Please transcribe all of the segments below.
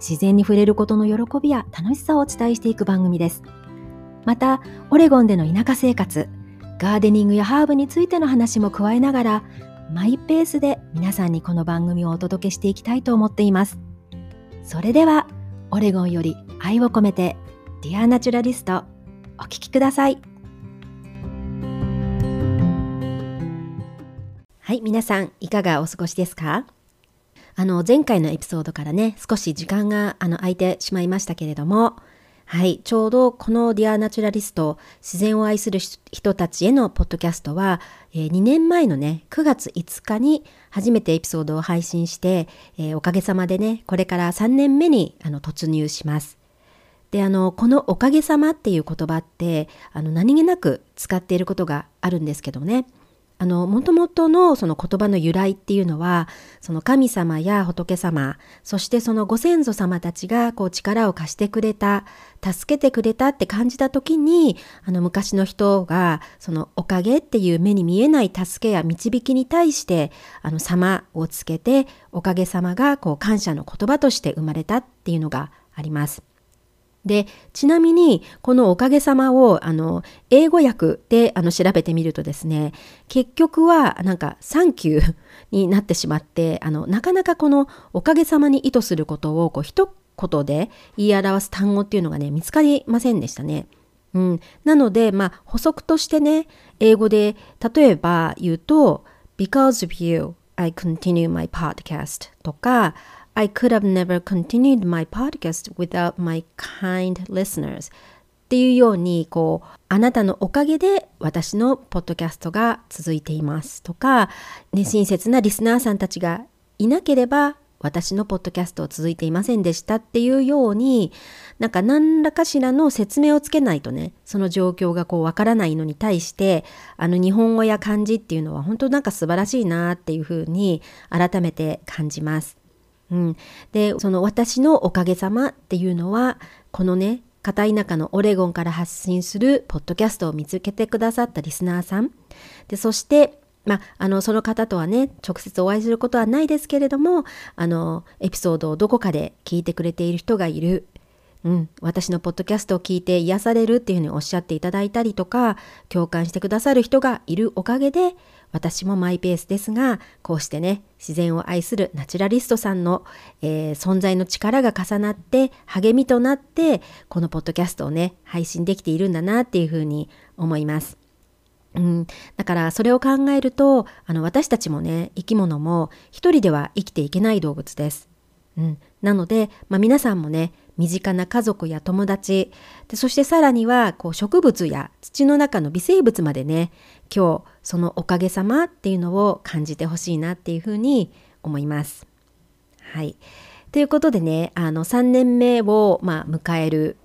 自然に触れることの喜びや楽しさをお伝えしていく番組です。また、オレゴンでの田舎生活、ガーデニングやハーブについての話も加えながら、マイペースで皆さんにこの番組をお届けしていきたいと思っています。それでは、オレゴンより愛を込めて、 Dear Naturalist、お聴きください。はい、皆さん、いかがお過ごしですか？あの、前回のエピソードからね、少し時間があの空いてしまいましたけれども、はい、ちょうどこの Dear Naturalist、自然を愛する人たちへのポッドキャストは、えー、2年前のね、9月5日に初めてエピソードを配信して、えー、おかげさまでね、これから3年目にあの突入します。で、あの、このおかげさまっていう言葉って、あの、何気なく使っていることがあるんですけどね。あの、もともとのその言葉の由来っていうのは、その神様や仏様、そしてそのご先祖様たちがこう力を貸してくれた、助けてくれたって感じた時に、あの昔の人がそのおかげっていう目に見えない助けや導きに対して、あの様をつけて、おかげさまがこう感謝の言葉として生まれたっていうのがあります。で、ちなみに、このおかげさまを、あの、英語訳であの調べてみるとですね、結局は、なんか、サンキューになってしまって、あの、なかなかこのおかげさまに意図することを、こう、一言で言い表す単語っていうのがね、見つかりませんでしたね。うん。なので、まあ、補足としてね、英語で、例えば言うと、because of you, I continue my podcast とか、I could have never continued my podcast without my kind listeners っていうようにこうあなたのおかげで私のポッドキャストが続いていますとか、ね、親切なリスナーさんたちがいなければ私のポッドキャストを続いていませんでしたっていうようになんか何らかしらの説明をつけないとねその状況がこうわからないのに対してあの日本語や漢字っていうのは本当なんか素晴らしいなっていうふうに改めて感じます。うん、でその私のおかげさまっていうのはこのね片田舎のオレゴンから発信するポッドキャストを見つけてくださったリスナーさん。でそしてまあ、のその方とはね直接お会いすることはないですけれどもあのエピソードをどこかで聞いてくれている人がいる、うん、私のポッドキャストを聞いて癒されるっていうふうにおっしゃっていただいたりとか共感してくださる人がいるおかげで私もマイペースですが、こうしてね、自然を愛するナチュラリストさんの、えー、存在の力が重なって、励みとなって、このポッドキャストをね、配信できているんだなっていうふうに思います。うん、だからそれを考えるとあの私たちもね生き物も一人では生きていけない動物です。うん、なので、まあ、皆さんもね身近な家族や友達でそしてさらにはこう植物や土の中の微生物までね今日そのおかげさまっていうのを感じてほしいなっていうふうに思います。はい。ということでねあの3年目を、まあ、迎える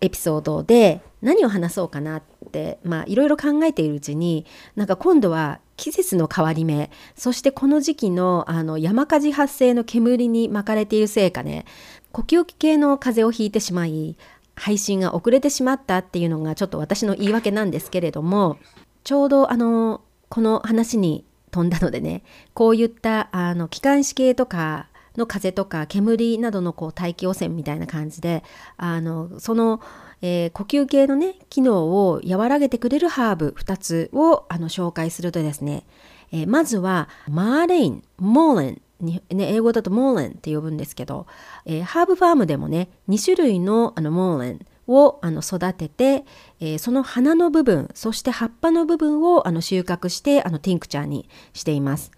エピソードで何を話そうかなってまあいろいろ考えているうちになんか今度は季節の変わり目そしてこの時期のあの山火事発生の煙に巻かれているせいかね呼吸器系の風邪をひいてしまい配信が遅れてしまったっていうのがちょっと私の言い訳なんですけれどもちょうどあのこの話に飛んだのでねこういったあの気管支系とかの風とか煙などのこう大気汚染みたいな感じであのその、えー、呼吸系のね機能を和らげてくれるハーブ2つをあの紹介するとですね、えー、まずはマーレイン mullein ね、英語だと mullein って呼ぶんですけど、えー、ハーブファームでもね2種類のあの mullein をあの育てて、えー、その花の部分そして葉っぱの部分をあの収穫してあのティンクチャーにしています。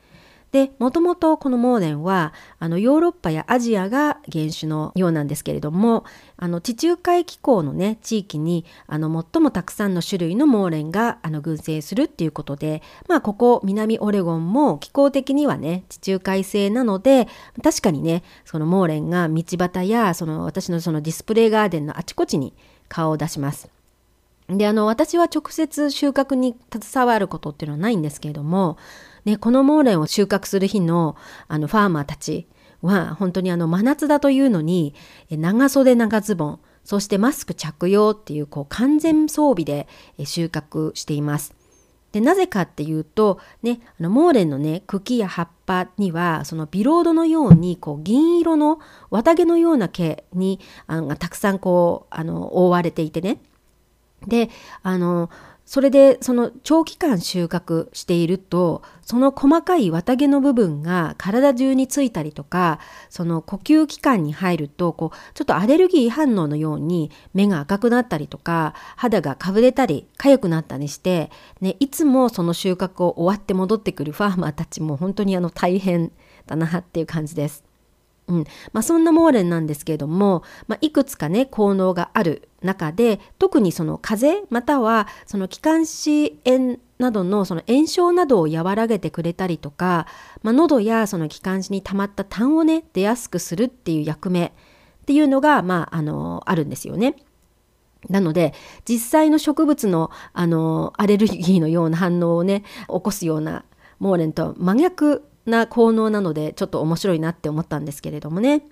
でもともとこのモーレンはあのヨーロッパやアジアが原種のようなんですけれどもあの地中海気候のね地域にあの最もたくさんの種類のモーレンがあの群生するっていうことでまあここ南オレゴンも気候的にはね地中海性なので確かにねそのモーレンが道端やその私のそのディスプレイガーデンのあちこちに顔を出します。であの私は直接収穫に携わることっていうのはないんですけれども、ね、このモーレンを収穫する日のあのファーマーたちは本当にあの真夏だというのに長袖長ズボンそしてマスク着用っていうこう完全装備で収穫しています。でなぜかっていうと、ね、あのモーレンのね茎や葉っぱにはそのビロードのようにこう銀色の綿毛のような毛にあのがたくさんこうあの覆われていてねであのそれでその長期間収穫しているとその細かい綿毛の部分が体中についたりとかその呼吸器官に入るとこうちょっとアレルギー反応のように目が赤くなったりとか肌がかぶれたり痒くなったりして、ね、いつもその収穫を終わって戻ってくるファーマーたちも本当にあの大変だなっていう感じです。うんまあ、そんなモーレンなんですけれども、まあ、いくつかね効能がある中で特にその風邪またはその気管支炎などのその炎症などを和らげてくれたりとか、まあ、喉やその気管支に溜まった痰をね出やすくするっていう役目っていうのが、まあ、あのあるんですよね。なので実際の植物のあのアレルギーのような反応をね起こすようなモーレンと真逆な効能なのでちょっと面白いなって思ったんですけれどもね。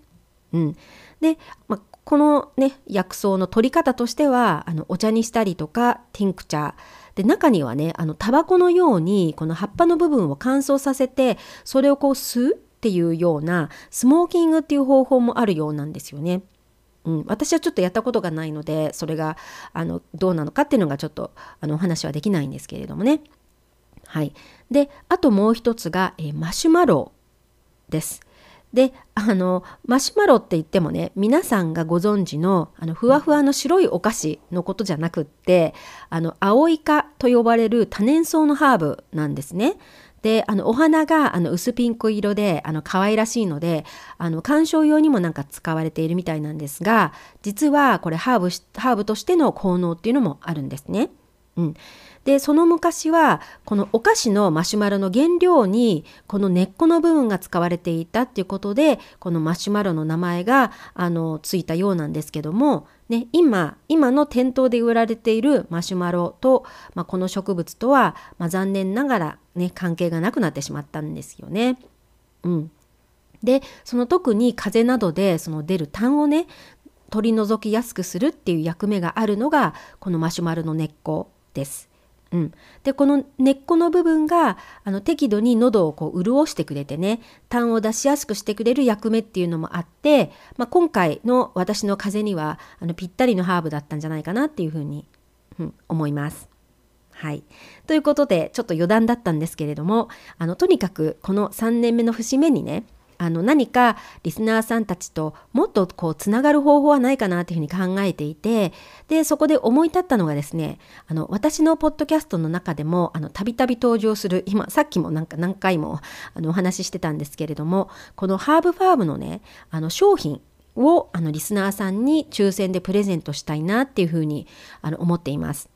うん、で、まあ、このね薬草の取り方としてはあのお茶にしたりとかティンクチャーで中にはねあのタバコのようにこの葉っぱの部分を乾燥させてそれをこう吸うっていうようなスモーキングっていう方法もあるようなんですよね。うん、私はちょっとやったことがないのでそれがあのどうなのかっていうのがちょっとあのお話はできないんですけれどもね。はい、であともう一つが、えー、マシュマロです。であのマシュマロって言ってもね皆さんがご存知のあのふわふわの白いお菓子のことじゃなくってあの青イカと呼ばれる多年草のハーブなんですね。であのお花があの薄ピンク色であの可愛らしいのであの観賞用にもなんか使われているみたいなんですが実はこれハーブハーブとしての効能っていうのもあるんですね。うん、でその昔はこのお菓子のマシュマロの原料にこの根っこの部分が使われていたっていうことでこのマシュマロの名前があのついたようなんですけども、ね、今今の店頭で売られているマシュマロと、まあ、この植物とは、まあ、残念ながら、ね、関係がなくなってしまったんですよね。うん、でその特に風邪などでその出る痰をね取り除きやすくするっていう役目があるのがこのマシュマロの根っこです。うん、でこの根っこの部分があの適度に喉をこう潤してくれてね痰を出しやすくしてくれる役目っていうのもあって、まあ、今回の私の風邪にはあのぴったりのハーブだったんじゃないかなっていうふうに、うん、思います。はい、ということでちょっと余談だったんですけれどもあのとにかくこの3年目の節目にねあの何かリスナーさんたちともっとこうつながる方法はないかなというふうに考えていてでそこで思い立ったのがですねあの私のポッドキャストの中でもたびたび登場する今さっきもなんか何回もあのお話ししてたんですけれどもこのハーブファームのねあの商品をあのリスナーさんに抽選でプレゼントしたいなっていうふうにあの思っています。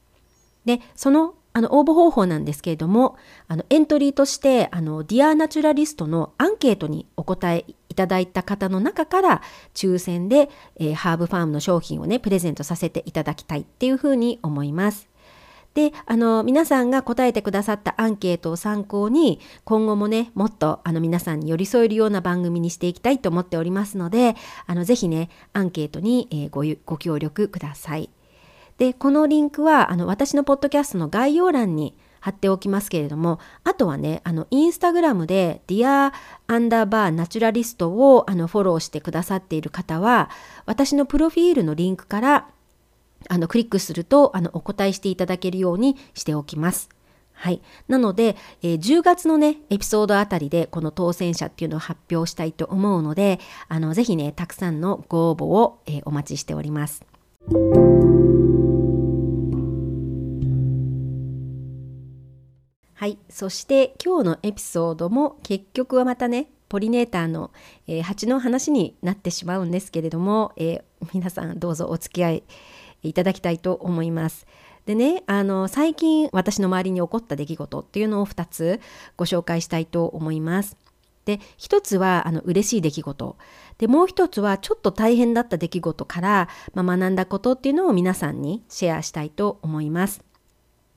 でそのあの応募方法なんですけれどもあのエントリーとしてあの Dear Naturalist のアンケートにお答えいただいた方の中から抽選で、えー、ハーブファームの商品をねプレゼントさせていただきたいっていうふうに思います。であの皆さんが答えてくださったアンケートを参考に今後もねもっとあの皆さんに寄り添えるような番組にしていきたいと思っておりますのであのぜひねアンケートに、えー、ごご協力ください。でこのリンクはあの私のポッドキャストの概要欄に貼っておきますけれどもあとはねあのインスタグラムで Dear アンダーバー Naturalist をあのフォローしてくださっている方は私のプロフィールのリンクからあのクリックするとあのお答えしていただけるようにしておきます。はい、なので、えー、10月のねエピソードあたりでこの当選者っていうのを発表したいと思うのであのぜひねたくさんのご応募を、えー、お待ちしております。そして今日のエピソードも結局はまたねポリネーターの、えー、蜂の話になってしまうんですけれども、えー、皆さんどうぞお付き合いいただきたいと思います。でねあの最近私の周りに起こった出来事っていうのを2つご紹介したいと思います。で一つはあの嬉しい出来事でもう一つはちょっと大変だった出来事から、まあ、学んだことっていうのを皆さんにシェアしたいと思います。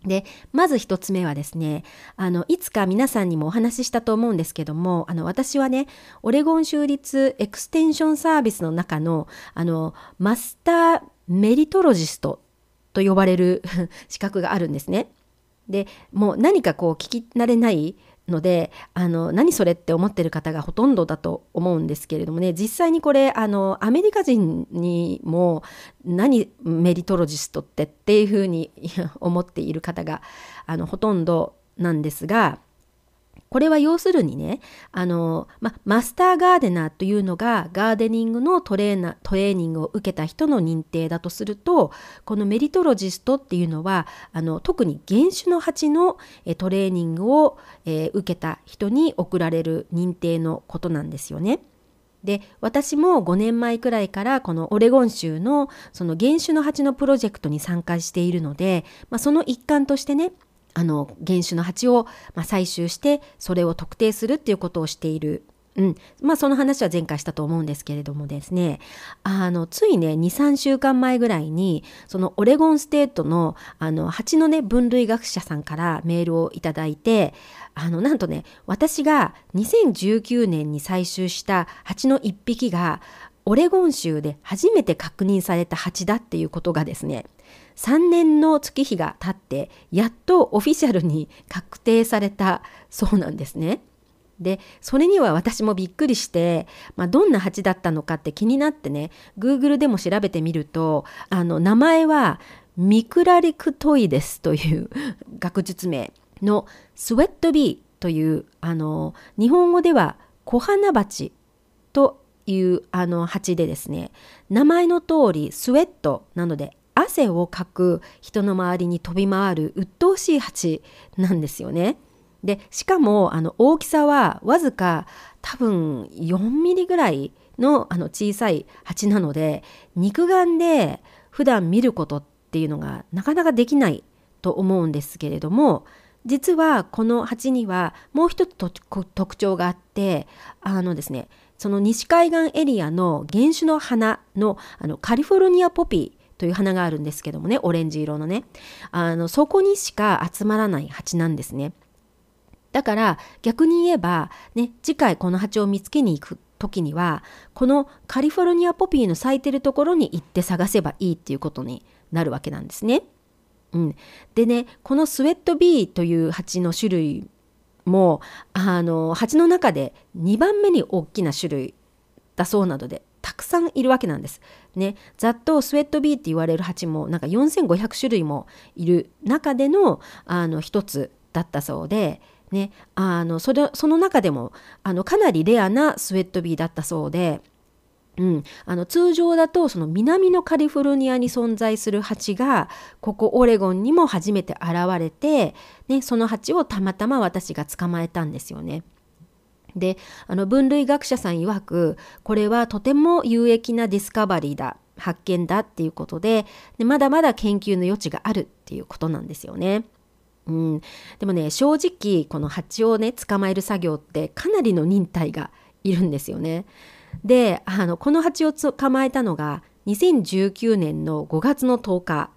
でまず一つ目はですねあのいつか皆さんにもお話ししたと思うんですけどもあの私はねオレゴン州立エクステンションサービスの中のあのマスターメリトロジストと呼ばれる 資格があるんですね。でもう何かこう聞き慣れないのであの何それって思ってる方がほとんどだと思うんですけれどもね。実際にこれあのアメリカ人にも何メリトロジストってっていうふうに思っている方があのほとんどなんですがこれは要するにねあの、ま、マスターガーデナーというのがガーデニングのトレーナトレーニングを受けた人の認定だとするとこのメリトロジストっていうのはあの特に原種の鉢のえトレーニングを、えー、受けた人に贈られる認定のことなんですよね。で私も5年前くらいからこのオレゴン州のその原種の鉢のプロジェクトに参加しているので、ま、その一環としてねあの原種の鉢を、ま採集してそれを特定するっていうことをしている。うん、まあその話は前回したと思うんですけれどもですね。あのついね23週間前ぐらいにそのオレゴンステートのあの蜂のね分類学者さんからメールをいただいてあのなんとね私が2019年に採集した蜂の1匹がオレゴン州で初めて確認された蜂だっていうことがですね3年の月日が経ってやっとオフィシャルに確定されたそうなんですね。でそれには私もびっくりして、まあ、どんな蜂だったのかって気になってね Google でも調べてみるとあの名前はミクラリクトイデスという学術名のスウェットビーというあの日本語では小花鉢というあの蜂でですね名前の通りスウェットなので汗をかく人の周りに飛び回る鬱陶しい蜂なんですよね。でしかもあの大きさはわずか多分4ミリぐらいのあの小さい蜂なので肉眼で普段見ることっていうのがなかなかできないと思うんですけれども実はこの蜂にはもう一つ特徴があってあのですねその西海岸エリアの原種の花のあのカリフォルニアポピーという花があるんですけどもねオレンジ色のねあのそこにしか集まらない蜂なんですねだから逆に言えばね次回この蜂を見つけに行く時にはこのカリフォルニアポピーの咲いてるところに行って探せばいいっていうことになるわけなんですね。うん、でねこのスウェットビーという蜂の種類もあの蜂の中で2番目に大きな種類だそうなのでたくさんいるわけなんです。ね、ざっとスウェットビーって言われる蜂もなんか4500種類もいる中でのあの一つだったそうで、ね、あのそれその中でもあのかなりレアなスウェットビーだったそうで。うん、あの通常だとその南のカリフォルニアに存在する蜂がここオレゴンにも初めて現れて、ね、その蜂をたまたま私が捕まえたんですよね。であの分類学者さん曰くこれはとても有益なディスカバリーだ発見だっていうことででまだまだ研究の余地があるっていうことなんですよね。うん、でもね正直この蜂をね捕まえる作業ってかなりの忍耐がいるんですよね。であのこの蜂を捕まえたのが2019年の5月の10日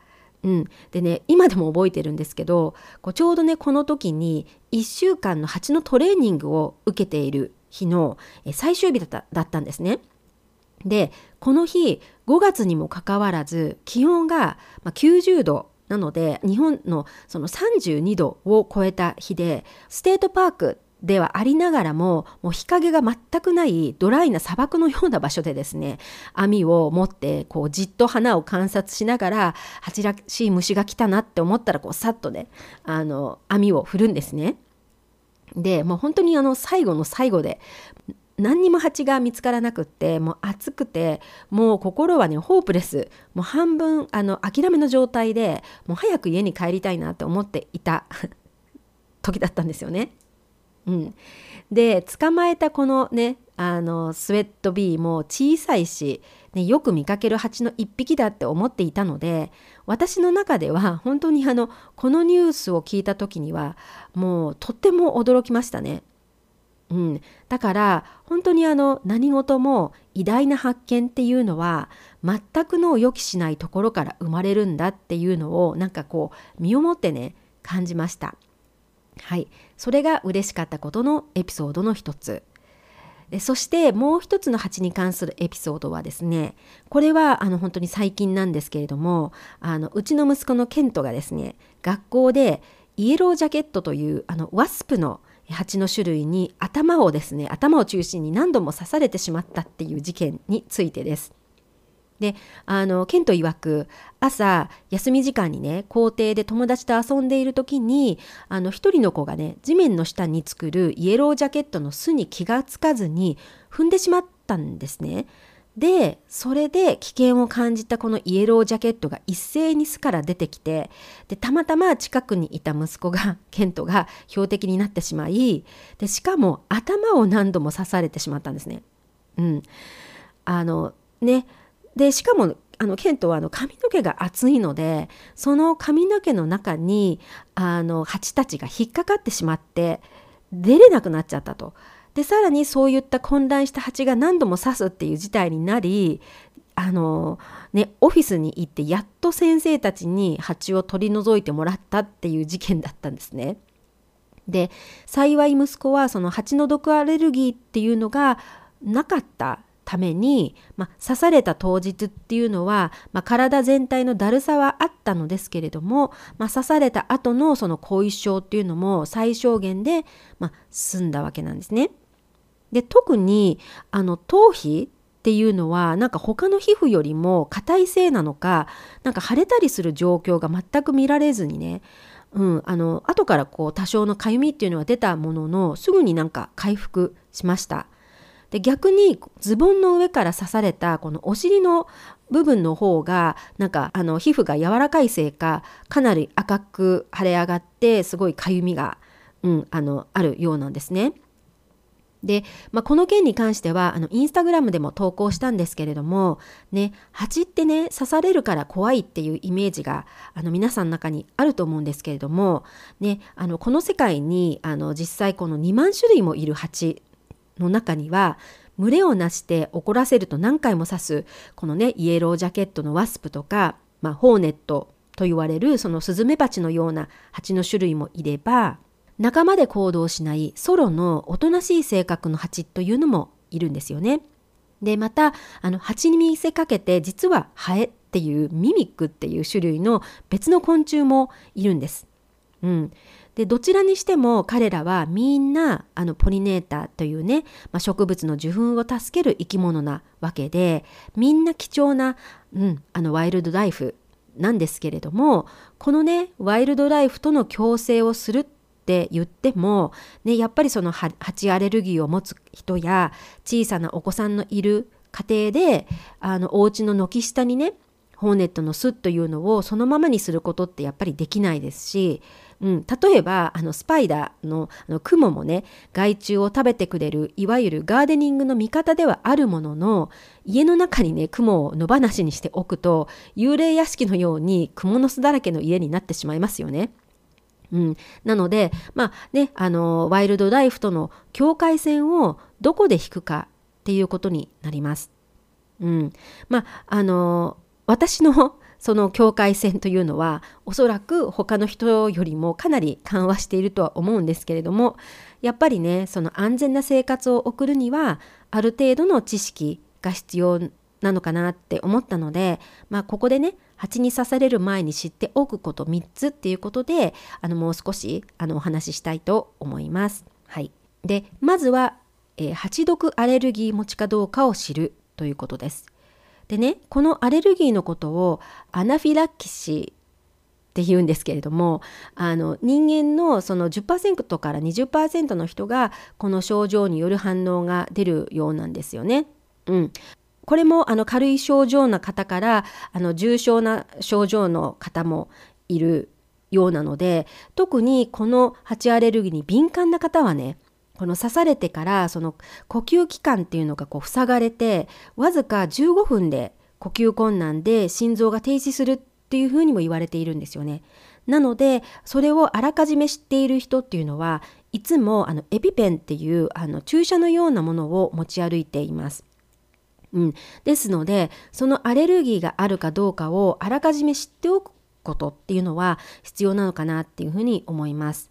うん、でね今でも覚えてるんですけどこうちょうどねこの時に1週間の蜂のトレーニングを受けている日の最終日だっただったんですね。でこの日5月にもかかわらず気温が90度なので日本のその32度を超えた日でステートパークではありながらももう日陰が全くないドライな砂漠のような場所でですね網を持ってこうじっと花を観察しながら蜂らしい虫が来たなって思ったらこうさっとねあの網を振るんですね。でもう本当にあの最後の最後で何にも蜂が見つからなくってもう暑くてもう心はねホープレスもう半分あの諦めの状態でもう早く家に帰りたいなって思っていた 時だったんですよね。うん、で捕まえたこのねあのスウェットビーも小さいし、ね、よく見かける蜂の1匹だって思っていたので私の中では本当にあのこのニュースを聞いた時にはもうとっても驚きましたね。うん、だから本当にあの何事も偉大な発見っていうのは全くの予期しないところから生まれるんだっていうのをなんかこう身をもってね感じました。はい、それが嬉しかったことのエピソードの一つ。そしてもう一つの蜂に関するエピソードはですねこれはあの本当に最近なんですけれどもあのうちの息子のケントがですね学校でイエロージャケットというあのワスプの蜂の種類に頭をですね頭を中心に何度も刺されてしまったっていう事件についてです。であのケント曰く朝休み時間にね校庭で友達と遊んでいる時にあの一人の子がね地面の下に作るイエロージャケットの巣に気がつかずに踏んでしまったんですね。でそれで危険を感じたこのイエロージャケットが一斉に巣から出てきてでたまたま近くにいた息子がケントが標的になってしまいでしかも頭を何度も刺されてしまったんですね。うん、あのねでしかもあのケントはあの髪の毛が厚いのでその髪の毛の中にあの蜂たちが引っかかってしまって出れなくなっちゃったと。でさらにそういった混乱した蜂が何度も刺すっていう事態になりあのねオフィスに行ってやっと先生たちに蜂を取り除いてもらったっていう事件だったんですね。で幸い息子はその蜂の毒アレルギーっていうのがなかったために、まあ、刺された当日っていうのは、まあ、体全体のだるさはあったのですけれども、まあ、刺された後のその後遺症っていうのも最小限で、ま済んだわけなんですね。で特にあの頭皮っていうのはなんか他の皮膚よりも硬いせいなのかなんか腫れたりする状況が全く見られずにねうん、あの後からこう多少のかゆみっていうのは出たもののすぐになんか回復しました。で逆にズボンの上から刺されたこのお尻の部分の方がなんかあの皮膚が柔らかいせいかかなり赤く腫れ上がってすごいかゆみが、うん、あのあるようなんですね。で、まあ、この件に関してはあのインスタグラムでも投稿したんですけれどもね蜂ってね刺されるから怖いっていうイメージがあの皆さんの中にあると思うんですけれども、ね、あのこの世界にあの実際この2万種類もいる蜂の中には群れをなして怒らせると何回も刺すこのねイエロージャケットのワスプとか、まあ、ホーネットと言われるそのスズメバチのような蜂の種類もいれば仲間で行動しないソロのおとなしい性格の蜂というのもいるんですよね。でまたあの蜂に見せかけて実はハエっていうミミックっていう種類の別の昆虫もいるんです。うん、でどちらにしても彼らはみんなあのポリネーターというね、まあ、植物の受粉を助ける生き物なわけでみんな貴重な、うん、あのワイルドライフなんですけれどもこのねワイルドライフとの共生をするって言っても、ね、やっぱりその蜂アレルギーを持つ人や小さなお子さんのいる家庭であのお家の軒下にねホーネットの巣というのをそのままにすることってやっぱりできないですしうん、例えばあのスパイダーのあのクモもね害虫を食べてくれるいわゆるガーデニングの味方ではあるものの家の中にねクモを野放しにしておくと幽霊屋敷のようにクモの巣だらけの家になってしまいますよね。うん、なのでまあねあのワイルドライフとの境界線をどこで引くかっていうことになります。うん、まああの私のその境界線というのはおそらく他の人よりもかなり緩和しているとは思うんですけれどもやっぱりねその安全な生活を送るにはある程度の知識が必要なのかなって思ったので、まあ、ここでね蜂に刺される前に知っておくこと3つっていうことであのもう少しあのお話ししたいと思います。はい、でまずは、えー、蜂毒アレルギー持ちかどうかを知るということです。でねこのアレルギーのことをアナフィラキシーって言うんですけれどもあの人間のその10%から20%の人がこの症状による反応が出るようなんですよね。うん、これもあの軽い症状な方からあの重症な症状の方もいるようなので特にこの蜂アレルギーに敏感な方はねこの刺されてからその呼吸器官っていうのがこう塞がれてわずか15分で呼吸困難で心臓が停止するっていうふうにも言われているんですよね。なのでそれをあらかじめ知っている人っていうのはいつもあのエピペンっていうあの注射のようなものを持ち歩いています。うん、ですのでそのアレルギーがあるかどうかをあらかじめ知っておくことっていうのは必要なのかなっていうふうに思います。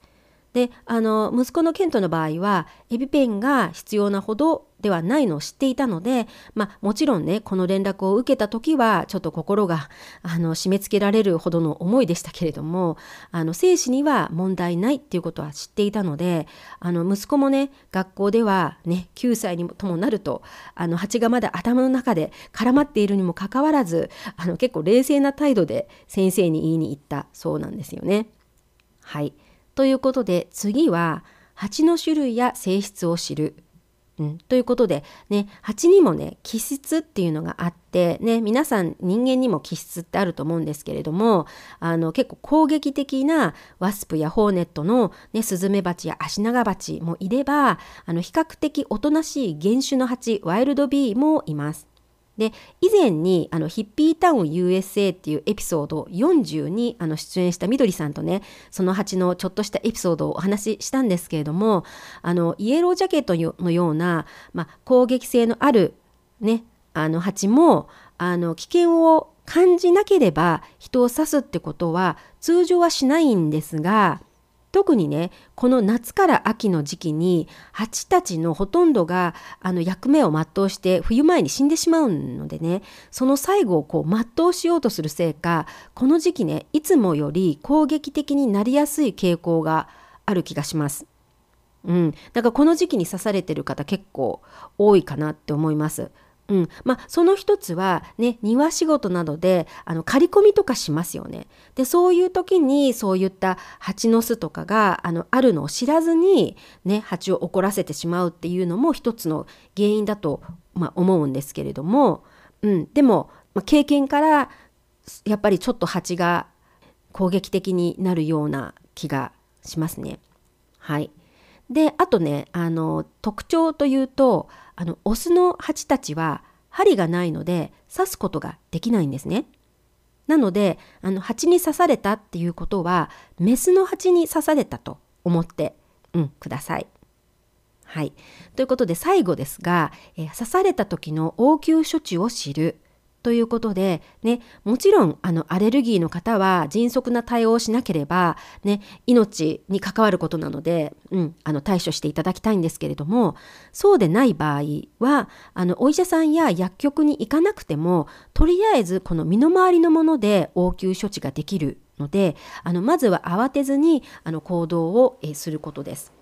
であの息子のケントの場合はエビペンが必要なほどではないのを知っていたので、まあ、もちろんねこの連絡を受けた時はちょっと心があの締め付けられるほどの思いでしたけれどもあの生死には問題ないっていうことは知っていたのであの息子もね学校ではね9歳にもともなるとあの蜂がまだ頭の中で絡まっているにもかかわらずあの結構冷静な態度で先生に言いに行ったそうなんですよね。はいということで次は蜂の種類や性質を知る。うん、ということでね蜂にもね気質っていうのがあってね皆さん人間にも気質ってあると思うんですけれどもあの結構攻撃的なワスプやホーネットの、ね、スズメバチやアシナガバチもいればあの比較的おとなしい原種の蜂ワイルドビーもいます。で以前にあのヒッピータウン USA っていうエピソード40にあの出演したみどりさんとねその蜂のちょっとしたエピソードをお話ししたんですけれどもあのイエロージャケットのような、まあ、攻撃性のあるねあの蜂もあの危険を感じなければ人を刺すってことは通常はしないんですが特にねこの夏から秋の時期に蜂たちのほとんどがあの役目を全うして冬前に死んでしまうのでねその最後をこう全うしようとするせいかこの時期ねいつもより攻撃的になりやすい傾向がある気がします。うん、だかこの時期に刺されてる方結構多いかなって思います。うん、まあその一つはね庭仕事などであの刈り込みとかしますよね。でそういう時にそういった蜂の巣とかがあのあるのを知らずにね蜂を怒らせてしまうっていうのも一つの原因だと、まあ、思うんですけれども、うん、でも、まあ、経験からやっぱりちょっと蜂が攻撃的になるような気がしますね。はい、であとねあの特徴というとあのオスの蜂たちは針がないので刺すことができないんですね。なのであの蜂に刺されたっていうことはメスの蜂に刺されたと思って、うん、ください。はい、ということで最後ですが、え刺された時の応急処置を知るということで、ね、もちろんあのアレルギーの方は迅速な対応をしなければ、ね、命に関わることなので、うん、あの対処していただきたいんですけれどもそうでない場合はあのお医者さんや薬局に行かなくてもとりあえずこの身の回りのもので応急処置ができるのであのまずは慌てずにあの行動を、えすることです。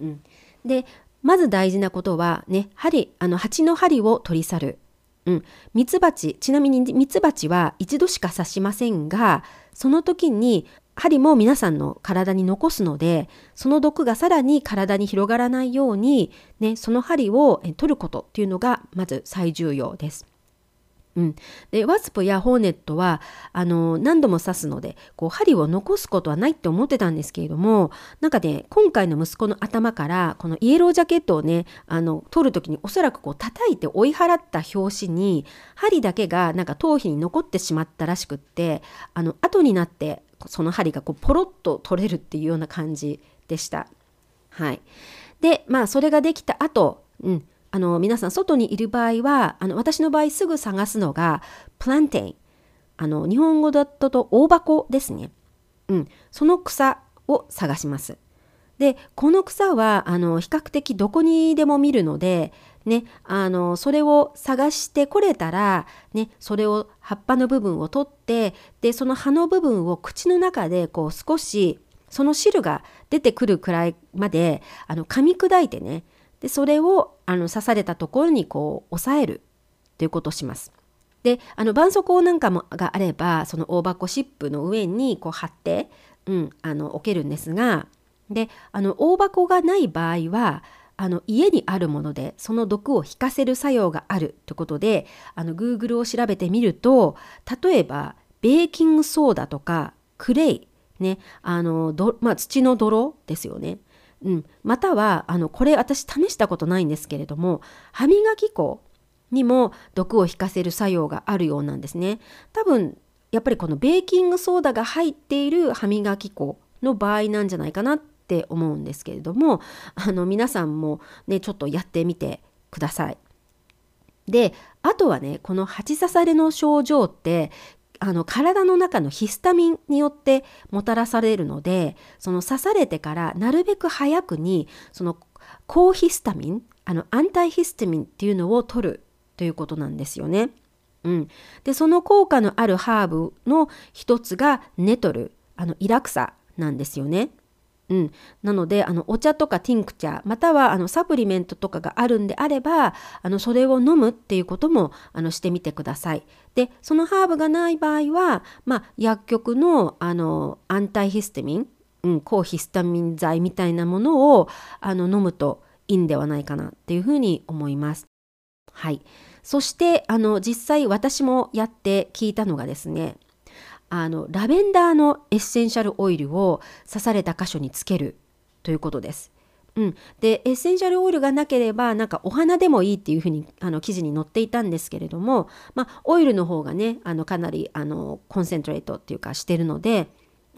うん、でまず大事なことはね針あの蜂の針を取り去るうん、ミツバチちなみにミツバチは一度しか刺しませんがその時に針も皆さんの体に残すのでその毒がさらに体に広がらないように、ね、その針を取ることっていうのがまず最重要です。うん、でワスプやホーネットはあの何度も刺すのでこう針を残すことはないって思ってたんですけれどもなんかね今回の息子の頭からこのイエロージャケットをねあの取る時におそらくこう叩いて追い払った拍子に針だけがなんか頭皮に残ってしまったらしくってあの後になってその針がこうポロッと取れるっていうような感じでした。はい、でまあそれができた後、うん、あの皆さん外にいる場合はあの私の場合すぐ探すのがプランテンあの日本語だと大箱ですね、うん、その草を探します。でこの草はあの比較的どこにでも見るのでね、あのそれを探してこれたら、ね、それを葉っぱの部分を取ってでその葉の部分を口の中でこう少しその汁が出てくるくらいまであの噛み砕いてねでそれをあの刺されたところにこう押さえるということをします。であの絆創膏なんかもがあればその大箱シップの上にこう貼って、うん、あの置けるんですがであの大箱がない場合はあの家にあるものでその毒を引かせる作用があるということであの Google を調べてみると例えばベーキングソーダとかクレイ、ねあのまあ、土の泥ですよねうん、またはあのこれ私試したことないんですけれども歯磨き粉にも毒を引かせる作用があるようなんですね。多分やっぱりこのベーキングソーダが入っている歯磨き粉の場合なんじゃないかなって思うんですけれどもあの皆さんもねちょっとやってみてください。であとはねこの蜂刺されの症状ってあの体の中のヒスタミンによってもたらされるのでその刺されてからなるべく早くにその抗ヒスタミンあのアンタイヒスタミンっていうのを取るということなんですよね。うん、でその効果のあるハーブの一つがネトルあのイラクサなんですよね。うん、なのであのお茶とかティンクチャーまたはあのサプリメントとかがあるんであればあのそれを飲むっていうこともあのしてみてください。でそのハーブがない場合は、まあ、薬局のあのアンタイヒスタミン、うん、抗ヒスタミン剤みたいなものをあの飲むといいんではないかなっていうふうに思います。はい、そしてあの実際私もやって聞いたのがですねあのラベンダーのエッセンシャルオイルを刺された箇所につけるということです。うん、でエッセンシャルオイルがなければなんかお花でもいいっていうふうにあの記事に載っていたんですけれども、まあ、オイルの方がねあのかなりあのコンセントレートっていうかしてるので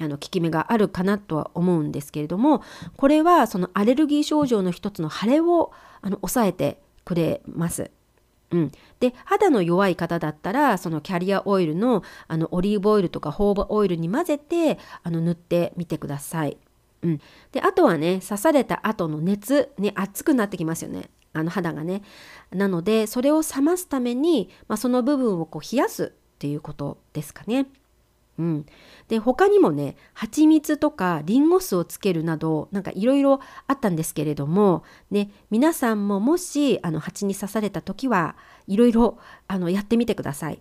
あの効き目があるかなとは思うんですけれどもこれはそのアレルギー症状の一つの腫れをあの抑えてくれます。うん、で肌の弱い方だったらそのキャリアオイルのあのオリーブオイルとかホーバオイルに混ぜてあの塗ってみてください。うん、であとはね刺された後の熱、ね、熱くなってきますよねあの肌がね。なのでそれを冷ますために、まあ、その部分をこう冷やすっていうことですかね。うん、で他にもね蜂蜜とかリンゴ酢をつけるなどなんかいろいろあったんですけれども、ね、皆さんももしあの蜂に刺された時はいろいろやってみてください。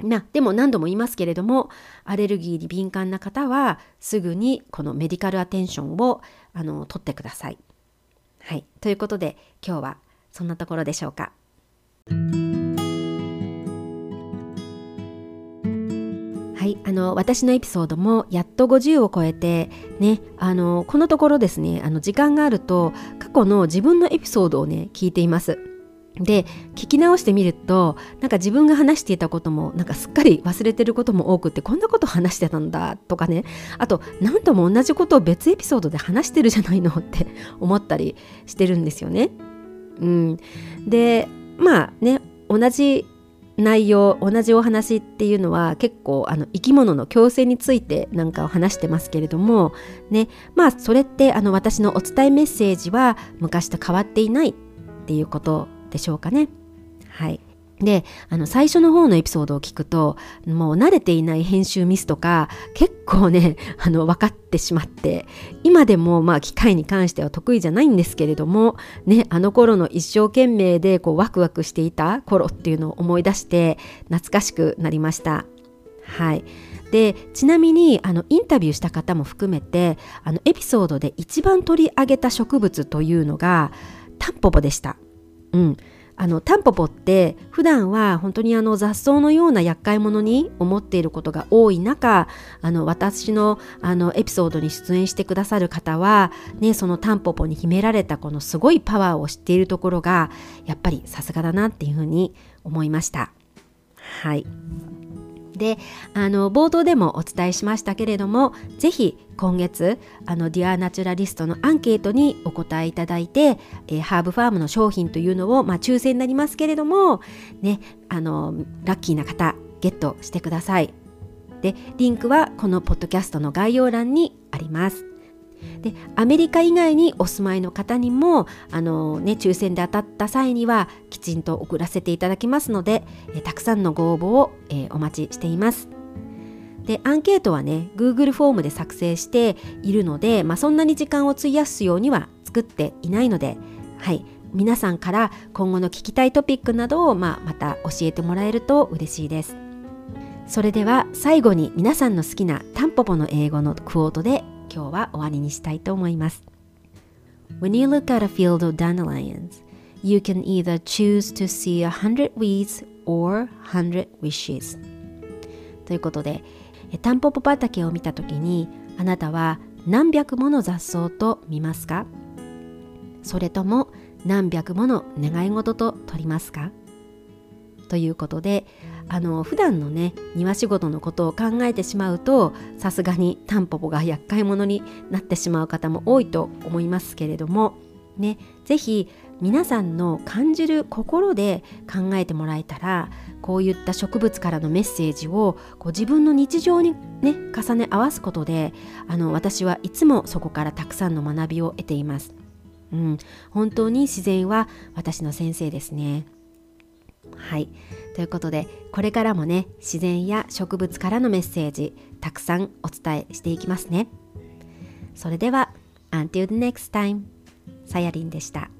なでも何度も言いますけれどもアレルギーに敏感な方はすぐにこのメディカルアテンションをあの取ってください。はい、ということで今日はそんなところでしょうか。あの私のエピソードもやっと50を超えてねあのこのところですねあの時間があると過去の自分のエピソードをね聞いています。で聞き直してみるとなんか自分が話していたこともなんかすっかり忘れてることも多くってこんなこと話してたんだとかねあと何度も同じことを別エピソードで話してるじゃないのって 思ったりしてるんですよね。うん、でまあね同じ内容同じお話っていうのは結構あの生き物の共生についてなんかを話してますけれどもねまあそれってあの私のお伝えメッセージは昔と変わっていないっていうことでしょうかね。はいであの最初の方のエピソードを聞くともう慣れていない編集ミスとか結構ね あの分かってしまって今でもまあ機械に関しては得意じゃないんですけれどもねあの頃の一生懸命でこうワクワクしていた頃っていうのを思い出して懐かしくなりました。はいでちなみにあのインタビューした方も含めてあのエピソードで一番取り上げた植物というのがタンポポでした。うん、あのタンポポって普段は本当にあの雑草のような厄介者に思っていることが多い中あの私のあのエピソードに出演してくださる方は、ね、そのタンポポに秘められたこのすごいパワーを知っているところがやっぱりさすがだなっていうふうに思いました。はいであの冒頭でもお伝えしましたけれども是非今月あの Dear Naturalist のアンケートにお答えいただいて、えー、ハーブファームの商品というのを、まあ、抽選になりますけれどもねあのラッキーな方ゲットしてください。でリンクはこのポッドキャストの概要欄にあります。でアメリカ以外にお住まいの方にもあの、ね、抽選で当たった際にはきちんと送らせていただきますので、えたくさんのご応募を、えー、お待ちしています。でアンケートはね Google フォームで作成しているので、まあ、そんなに時間を費やすようには作っていないので、はい、皆さんから今後の聞きたいトピックなどを、まあ、また教えてもらえると嬉しいです。それでは最後に皆さんの好きなタンポポの英語のクオートで今日は終わりにしたいと思います。When you look at a field of dandelions, you can either choose to see a hundred weeds or hundred wishes. ということで、タンポポ畑を見たときに、あなたは何百もの雑草と見ますかそれとも何百もの願い事と取りますかということで、あの普段のね庭仕事のことを考えてしまうとさすがにタンポポが厄介者になってしまう方も多いと思いますけれどもね是非皆さんの感じる心で考えてもらえたらこういった植物からのメッセージをこう自分の日常にね重ね合わすことであの私はいつもそこからたくさんの学びを得ています。うん、本当に自然は私の先生ですね。はい。ということで、これからもね、自然や植物からのメッセージ、たくさんお伝えしていきますね。それでは、Until the next time、さやりんでした。